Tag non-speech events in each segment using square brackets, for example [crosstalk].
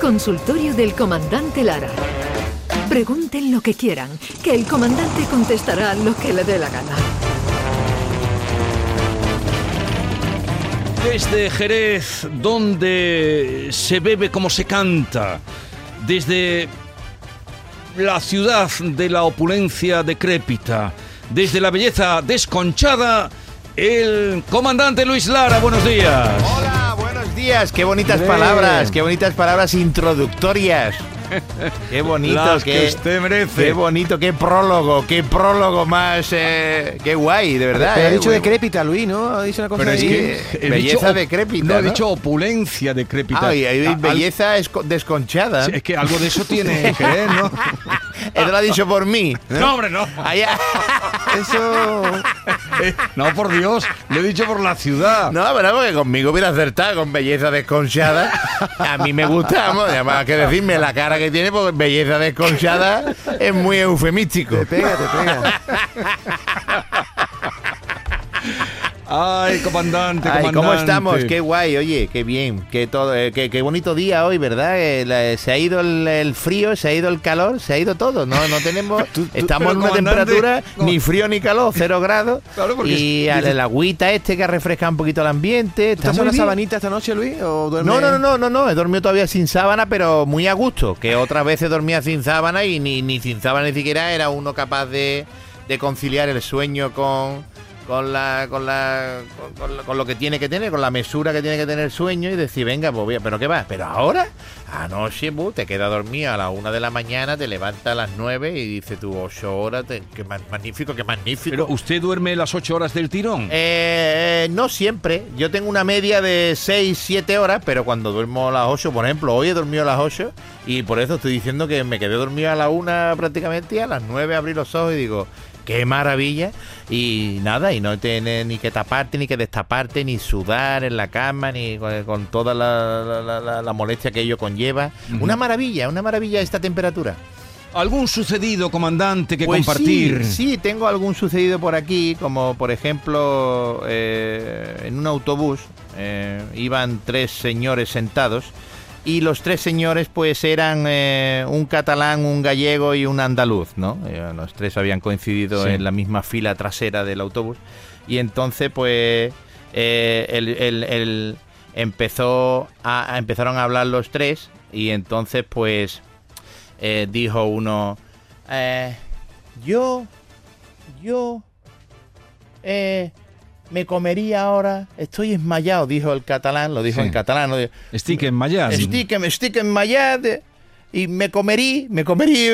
Consultorio del Comandante Lara. Pregunten lo que quieran, que el comandante contestará lo que le dé la gana. Desde Jerez, donde se bebe como se canta. Desde la ciudad de la opulencia decrépita. Desde la belleza desconchada, el comandante Luis Lara. Buenos días. Hola, días. Qué bonitas palabras, qué bonitas palabras introductorias. Qué bonito, qué, que usted merece. Qué bonito, qué prólogo, qué prólogo más. eh, qué guay, de verdad. Pero ha eh, dicho güey. decrépita, Luis, ¿no? Ha dicho una cosa Pero es que he belleza dicho decrépita, No, he ¿no? dicho opulencia decrépita. Ah, y hay Al- belleza esco- desconchada. Sí, Es que algo de eso tiene Jerez, ¿no? [laughs] Eso lo ha dicho por mí. No, hombre, no. Allá- Eso. [laughs] Eh, No, por Dios, lo he dicho por la ciudad. No, pero porque conmigo hubiera acertado con belleza desconchada. A mí me gusta, vamos, además que decirme la cara que tiene, porque belleza desconchada es muy eufemístico. Te pega, te pega. [laughs] Ay, comandante, Ay, comandante. ¿cómo estamos? Qué guay, oye, qué bien, qué todo, eh, qué, qué bonito día hoy, ¿verdad? Eh, la- se ha ido el, el frío, se ha ido el calor, se ha ido todo, no, no tenemos, [laughs] estamos en una temperatura no. ni frío ni calor, cero grados, Claro, porque y es- al- el agüita este que refresca un poquito el ambiente, está ¿Estás en una sabanita esta noche, Luis? No, no, no, no, no, no, he dormido todavía sin sábana, pero muy a gusto. Que otras veces dormía sin sábana y ni, ni sin sábana ni siquiera era uno capaz de, de conciliar el sueño con, con, la, con, la, con, con la- con lo que tiene que tener, con la mesura que tiene que tener el sueño y decir, venga, pues pero ¿qué va? Pero ahora, anoche, bu, te quedas dormido a las una de la mañana, te levantas a las nueve y dices tú, ocho horas, te- qué ma- magnífico, qué magnífico. Pero usted duerme las ocho horas del tirón. Eh, no siempre. Yo tengo una media de 6, 7 horas, pero cuando duermo a las 8, por ejemplo, hoy he dormido a las 8 y por eso estoy diciendo que me quedé dormido a la 1 prácticamente y a las 9 abrí los ojos y digo, qué maravilla. Y nada, y no tienes ni que taparte, ni que destaparte, ni sudar en la cama, ni con, con toda la, la- la- la- la molestia que ello conlleva. Una maravilla, una maravilla esta temperatura. ¿Algún sucedido, comandante, que Pues compartir? Sí, sí, tengo algún sucedido por aquí, como por ejemplo eh, en un autobús eh, iban tres señores sentados y los tres señores pues eran eh, un catalán, un gallego y un andaluz, ¿no? Eh, los tres habían coincidido Sí. en la misma fila trasera del autobús y entonces pues eh, el, el- el- empezó a, empezaron a hablar los tres y entonces pues dijo uno, eh, yo, yo, eh, me comería ahora, estoy esmayado, dijo el catalán, lo dijo Sí. en catalán, no dijo, Estic en Mayas. estic, estic enmayado y me comerí, me comerí [laughs]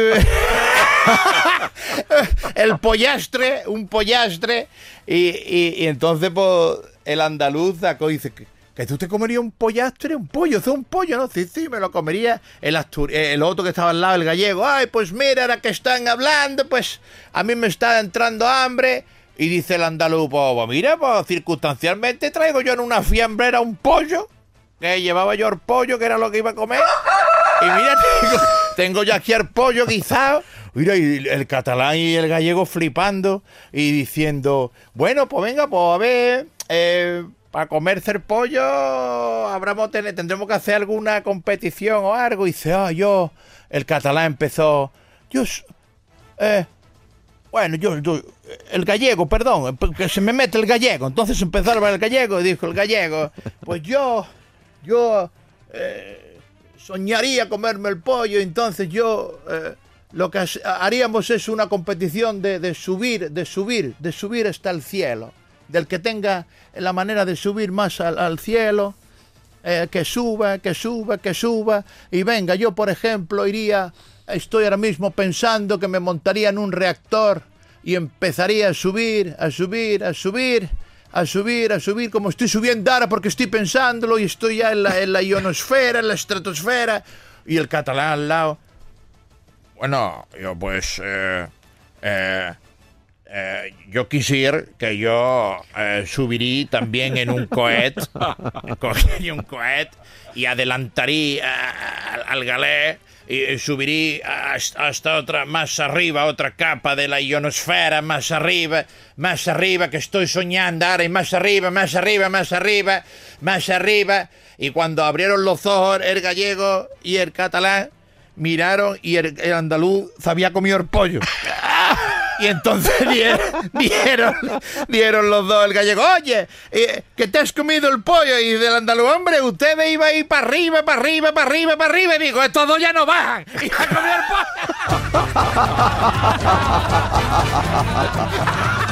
el pollastre, un pollastre, y, y- y entonces pues, el andaluz sacó y dice que, tú te comerías un pollastre, un pollo, es un pollo, ¿no? Sí, sí, me lo comería el, astur- el otro que estaba al lado, el gallego, ay, pues mira, ahora que están hablando, pues a mí me está entrando hambre. Y dice el andaluz, pues, pues, mira, pues circunstancialmente traigo yo en una fiambrera un pollo, que llevaba yo el pollo, que era lo que iba a comer. Y mira, [laughs] tengo, tengo ya aquí el pollo guisado. Mira, y el catalán y el gallego flipando y diciendo, bueno, pues venga, pues a ver, eh, para comerse el pollo habremos tener- tendremos que hacer alguna competición o algo. Y dice, ah, yo, el catalán empezó, yo, eh, bueno, yo, el gallego, perdón, que se me mete el gallego. Entonces empezó a el gallego y dijo el gallego, pues yo, yo eh, soñaría comerme el pollo, entonces yo eh, lo que haríamos es una competición de, de subir, de subir, de subir hasta el cielo. Del que tenga la manera de subir más al, cielo, eh, que suba, que suba, que suba. Y venga, yo por ejemplo iría, estoy ahora mismo pensando que me montaría en un reactor y empezaría a subir, a subir, a subir, a subir, a subir, como estoy subiendo ahora porque estoy pensándolo y estoy ya en la, en la ionosfera, en la estratosfera. Y el catalán al lado. Bueno, yo pues... eh, eh, eh, yo quisiera que yo eh, subiría también en un cohet, [laughs] cogería un cohet y adelantaría a al, al galé y subiré hasta, hasta otra, más arriba, otra capa de la ionosfera, más arriba, más arriba, que estoy soñando ahora, y más arriba, más arriba, más arriba, más arriba. Y cuando abrieron los ojos el gallego y el catalán, miraron y el, el andaluz se había comido el pollo. [laughs] Y entonces [laughs] dieron, dieron, dieron los dos el gallego, oye, eh, que te has comido el pollo y del andaluz, hombre, ustedes iban a ir para arriba, para arriba, para arriba, para arriba, y digo, estos dos ya no bajan. Y se ha comido el pollo. [laughs]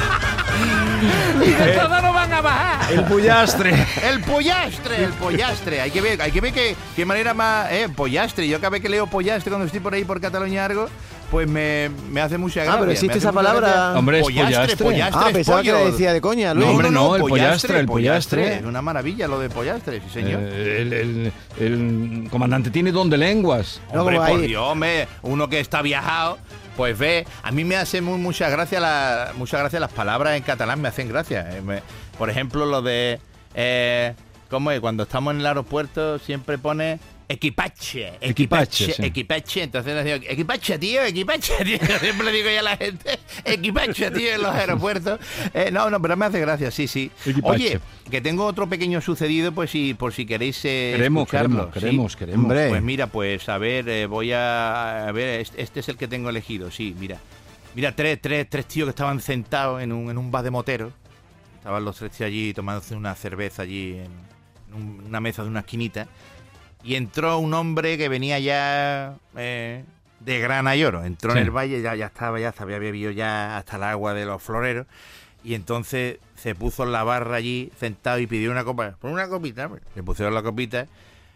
y estos dos no van a bajar. El pollastre. El pollastre, el pollastre. Hay que ver, hay que ver qué, qué manera más. Eh, pollastre. Yo cada vez que leo pollastre cuando estoy por ahí por Cataluña algo, pues me, me hace mucha gracia. Ah, pero existe esa mucha palabra. gracia. Hombre, es pollastre, pollastre. pollastre. Ah, pensaba que pollo. le decía de coña, Luis. No, hombre, no, el pollastre, el pollastre. Es una maravilla lo de pollastre, sí, señor. Eh, el, el- el comandante tiene don de lenguas. No, Hombre, por ahí- Dios, hombre, uno que está viajado, pues ve, a mí me hace muy, mucha gracia la, muchas gracias las palabras en catalán, me hacen gracia. Eh, me- por ejemplo, lo de, eh, ¿cómo es? Cuando estamos en el aeropuerto siempre pone equipache, Equipache, equipache, sí. equipache. Entonces digo, equipache, tío, equipache, [laughs] tío. Siempre le digo ya a la gente, equipache, tío, en los aeropuertos. Eh, no, no, pero me hace gracia, sí, sí. Equipache. Oye, que tengo otro pequeño sucedido, pues si, por si queréis eh, Queremos, escucharlo, queremos, ¿sí? queremos, queremos. Pues mira, pues a ver, eh, voy a, a ver, este, este es el que tengo elegido, sí, mira. Mira, tres, tres, tres tíos que estaban sentados en un, en un bar de motero. Estaban los tres tíos allí tomándose una cerveza allí en, en un- una mesa de una esquinita. Y entró un hombre que venía ya eh, de Grana y Oro. Entró Sí. en el valle, ya, ya estaba, ya se había bebido ya hasta el agua de los floreros. Y entonces se puso en la barra allí sentado y pidió una copa. Por una copita, pues. le pusieron la copita.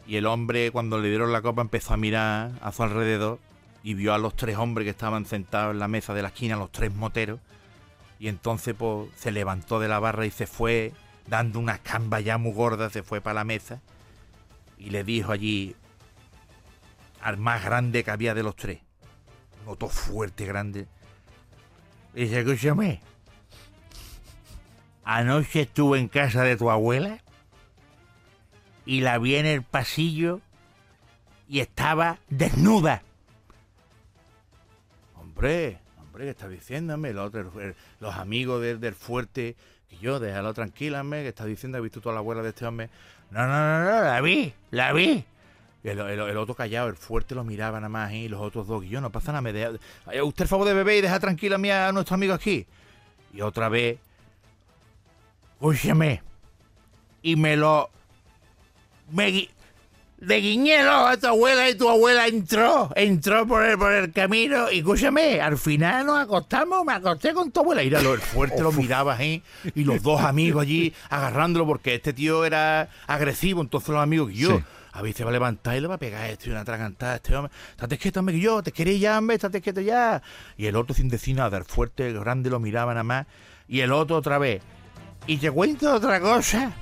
Y el hombre, cuando le dieron la copa, empezó a mirar a su alrededor y vio a los tres hombres que estaban sentados en la mesa de la esquina, los tres moteros. Y entonces pues, se levantó de la barra y se fue, dando una camba ya muy gorda, se fue para la mesa. Y le dijo allí al más grande que había de los tres, un otro fuerte, grande. Dice, escúchame, anoche estuve en casa de tu abuela y la vi en el pasillo y estaba desnuda. Hombre, hombre, ¿qué estás diciéndome? Los, eh, los amigos del, del fuerte, que yo, déjalo tranquilame, que estás diciendo, ¿has visto tú a la abuela de este hombre? No, no, no, no, la vi, la vi. Y el, el- otro callado, el fuerte lo miraba nada más, ¿eh? y los otros dos, y yo, no pasa nada, me deja, usted el favor de beber y deja tranquila a, mí a nuestro amigo aquí. Y otra vez, escúcheme, y me lo, me, gui- le guiñé el ojo a tu abuela y tu abuela entró, entró por el, por el camino y escúchame, al final nos acostamos, me acosté con tu abuela. Mira, lo- el fuerte lo miraba ahí y los dos amigos allí agarrándolo porque este tío era agresivo, entonces los amigos yo... Sí. A ver, se va a levantar y le va a pegar a este y una atragantada a este hombre. Estate quieto, hombre, que yo te quería ya, hombre, estate quieto ya. Y el otro sin decir nada, el fuerte, el grande lo miraba nada más. Y el otro otra vez. Y te cuento otra cosa.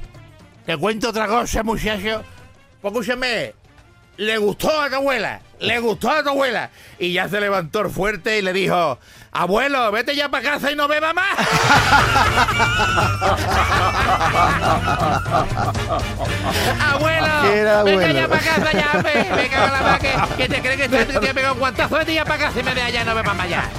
Te cuento otra cosa, muchacho. Pues escúchame, le gustó a tu abuela, le gustó a tu abuela. Y ya se levantó fuerte y le dijo, abuelo, vete ya para casa y no beba más. [laughs] abuelo, ¿Qué era vete ya para casa ya, ve, me cago en la mar, que, que te crees que te, te pegado un guantazo, vete ya para casa y me deja ya y no bebas más ya.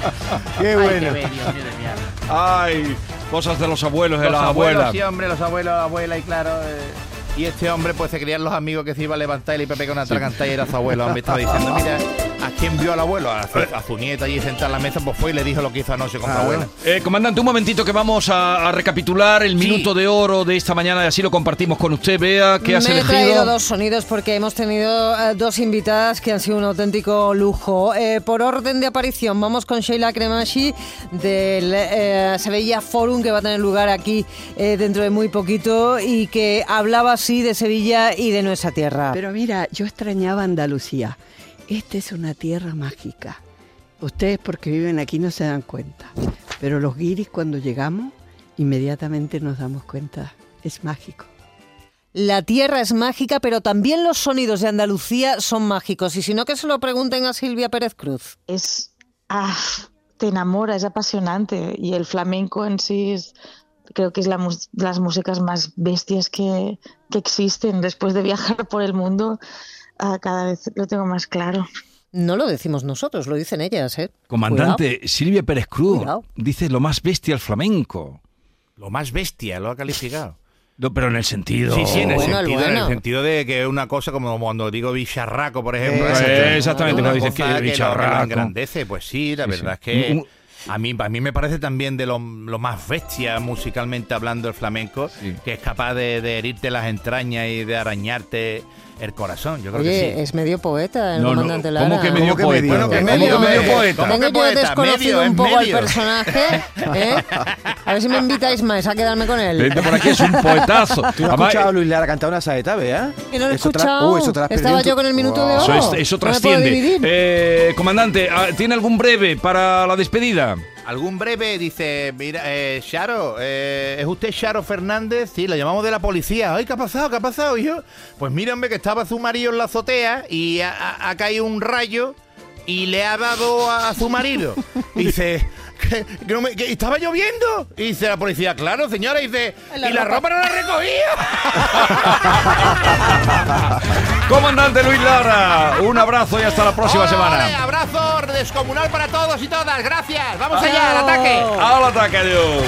Qué Ay, bueno. qué bello, Dios mío. Ay, cosas de los abuelos, de Los las abuelos, abuelas. sí, hombre, los abuelos, la abuela y claro. eh, y este hombre, pues se creían los amigos que se iba a levantar y le iba a pegar una y era su abuelo. Hombre, estaba [laughs] diciendo, mira, ¿a quién vio al abuelo? A su, a su nieta allí sentada en la mesa, pues fue y le dijo lo que hizo anoche con su Ah, abuela. Eh, comandante, un momentito que vamos a, a recapitular el Sí. minuto de oro de esta mañana y así lo compartimos con usted. Vea que has Me he elegido. traído dos sonidos porque hemos tenido eh, dos invitadas que han sido un auténtico lujo. Eh, por orden de aparición, vamos con Sheila Cremashi del eh, Sevilla Forum que va a tener lugar aquí eh, dentro de muy poquito y que hablaba así de Sevilla y de nuestra tierra. Pero mira, yo extrañaba Andalucía. Esta es una tierra mágica. Ustedes porque viven aquí no se dan cuenta. Pero los guiris cuando llegamos, inmediatamente nos damos cuenta. Es mágico. La tierra es mágica, pero también los sonidos de Andalucía son mágicos. Y si no, que se lo pregunten a Silvia Pérez Cruz. es, ah, te enamora, es apasionante y el flamenco en sí es, creo que es la las músicas más bestias que, que existen después de viajar por el mundo. Ah, cada vez lo tengo más claro. No lo decimos nosotros, lo dicen ellas, ¿eh? Comandante, Silvia Pérez Cruz Cuidado. dice lo más bestia al flamenco. Lo más bestia, lo ha calificado. No, pero en el sentido... Sí, sí, en el, Bueno, el sentido, en el bueno. sentido de que es una cosa como cuando digo bicharraco, por ejemplo. Eh, exactamente. cuando dices que lo- que lo bicharraco. engrandece, pues sí, la Sí, verdad sí. es que Un- a mí, a mí me parece también de lo, lo más bestia musicalmente hablando el flamenco, Sí. que es capaz de, de herirte las entrañas y de arañarte el corazón. Yo creo Oye, que sí. es medio poeta el No, no, comandante Lara. ¿cómo que medio ¿Cómo que poeta? medio? Bueno, que ¿Cómo medio, que medio poeta? ¿cómo Tengo que yo poeta? desconocido Medio, un es poco al medio. personaje. [laughs] ¿eh? A ver si me invitáis más a quedarme con él. Vente por aquí, es un poetazo. [laughs] ¿Tú no has escuchado a Luis Lara cantar una saeta, vea? Que no lo he Eso escuchado. Eso Estaba yo con el minuto de. Eso, oro. es- eso puedo trasciende. Eh, comandante, ah, ¿tiene algún breve para la despedida? Algún breve dice, mira, eh, Charo, eh, ¿es usted Charo Fernández? Sí, la llamamos de la policía. Ay, ¿qué ha pasado? ¿Qué ha pasado, hijo? Pues mira, hombre, que estaba su marido en la azotea y ha, ha- ha caído un rayo y le ha dado a, a su marido. Y [laughs] dice, ¿que, que no me- que estaba lloviendo? Y dice la policía, claro, señora, y dice, La y la ropa. ropa no la recogía. [laughs] Comandante Luis Lara, un abrazo y hasta la próxima ¡Ole, semana. abrazo descomunal para todos y todas. Gracias. Vamos allá, al ataque. Al ataque, adiós.